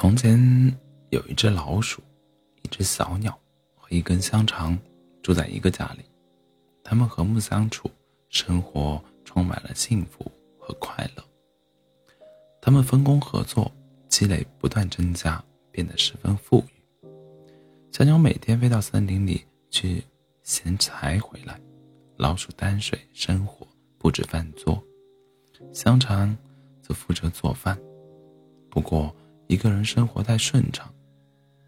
从前有一只老鼠，一只小鸟和一根香肠住在一个家里，他们和睦相处，生活充满了幸福和快乐。他们分工合作，积累不断增加，变得十分富裕。小鸟每天飞到森林里去衔柴回来，老鼠担水生火，布置饭桌，香肠则负责做饭。不过，一个人生活太顺畅，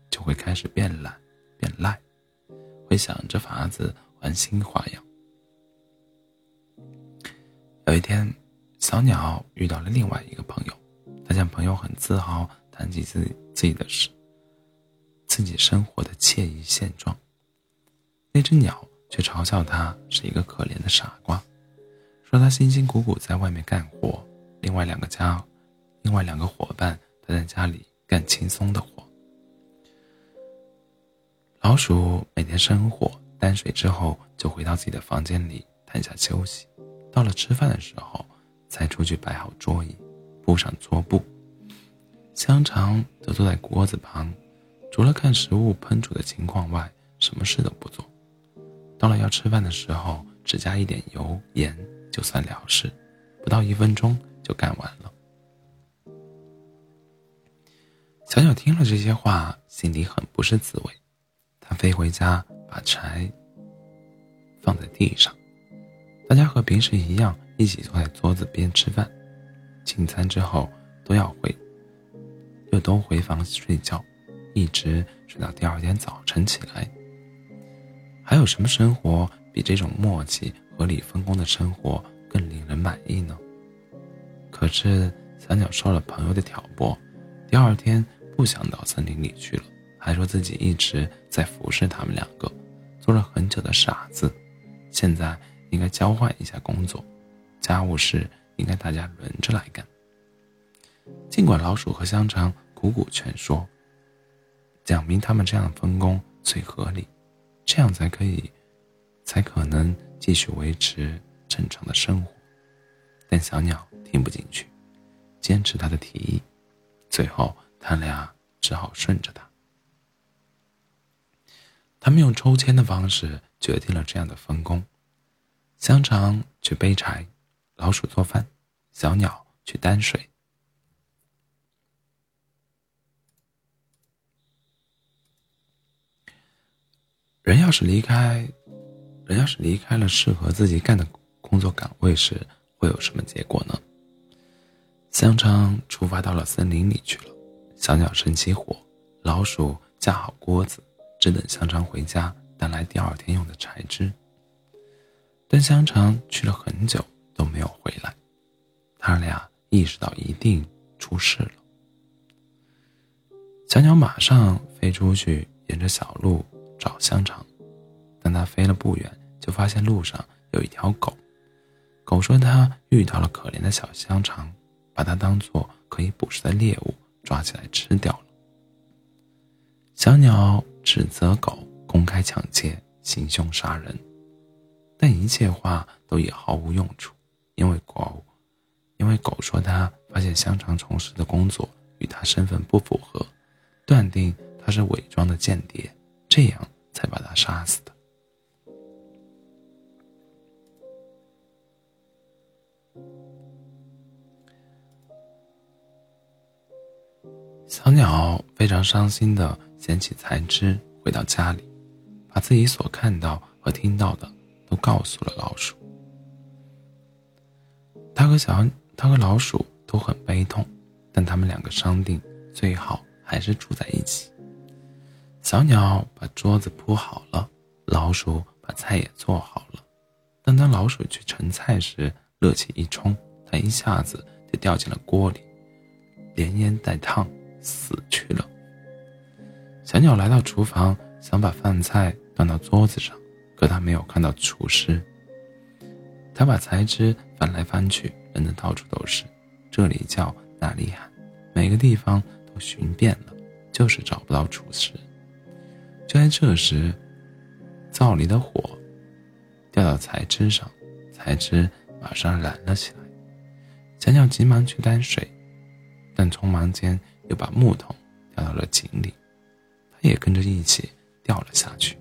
就会开始变懒、变赖，会想着法子玩新花样。有一天，小鸟遇到了另外一个朋友，他向朋友很自豪谈起自己自己的事，自己生活的惬意现状。那只鸟却嘲笑他是一个可怜的傻瓜，说他辛辛苦苦在外面干活，另外两个家，另外两个伙伴。在家里干轻松的活。老鼠每天生火、担水之后，就回到自己的房间里躺下休息。到了吃饭的时候，才出去摆好桌椅，铺上桌布。香肠则坐在锅子旁，除了看食物烹煮的情况外，什么事都不做。到了要吃饭的时候，只加一点油盐就算了事，不到一分钟就干完了。小鸟听了这些话，心里很不是滋味。它飞回家，把柴放在地上。大家和平时一样，一起坐在桌子边吃饭。进餐之后，都要回，又都回房睡觉，一直睡到第二天早晨起来。还有什么生活比这种默契、合理分工的生活更令人满意呢？可是小鸟受了朋友的挑拨，第二天。不想到森林里去了，还说自己一直在服侍他们两个，做了很久的傻子，现在应该交换一下工作，家务事应该大家轮着来干。尽管老鼠和香肠苦苦劝说，讲明他们这样分工最合理，这样才可以，才可能继续维持正常的生活，但小鸟听不进去，坚持他的提议，最后。他俩只好顺着他。他们用抽签的方式决定了这样的分工：香肠去背柴，老鼠做饭，小鸟去担水。人要是离开，人要是离开了适合自己干的工作岗位时，会有什么结果呢？香肠出发到了森林里去了。小鸟生起火，老鼠架好锅子，只等香肠回家带来第二天用的柴枝。但香肠去了很久都没有回来，他俩意识到一定出事了。小鸟马上飞出去，沿着小路找香肠，但它飞了不远，就发现路上有一条狗。狗说它遇到了可怜的小香肠，把它当做可以捕食的猎物。抓起来吃掉了。小鸟指责狗公开抢劫、行凶杀人，但一切话都也毫无用处，因为狗，因为狗说他发现香肠从事的工作与他身份不符合，断定他是伪装的间谍，这样才把他杀死的。小鸟非常伤心的捡起残枝，回到家里，把自己所看到和听到的都告诉了老鼠。他和小他和老鼠都很悲痛，但他们两个商定，最好还是住在一起。小鸟把桌子铺好了，老鼠把菜也做好了。但当老鼠去盛菜时，热气一冲，它一下子就掉进了锅里，连烟带烫。死去了。小鸟来到厨房，想把饭菜端到桌子上，可它没有看到厨师。他把材质翻来翻去，扔得到处都是，这里叫那里喊，每个地方都寻遍了，就是找不到厨师。就在这时，灶里的火掉到材质上，材质马上燃了起来。小鸟急忙去担水，但匆忙间。又把木桶掉到了井里，他也跟着一起掉了下去。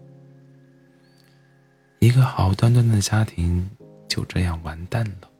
一个好端端的家庭就这样完蛋了。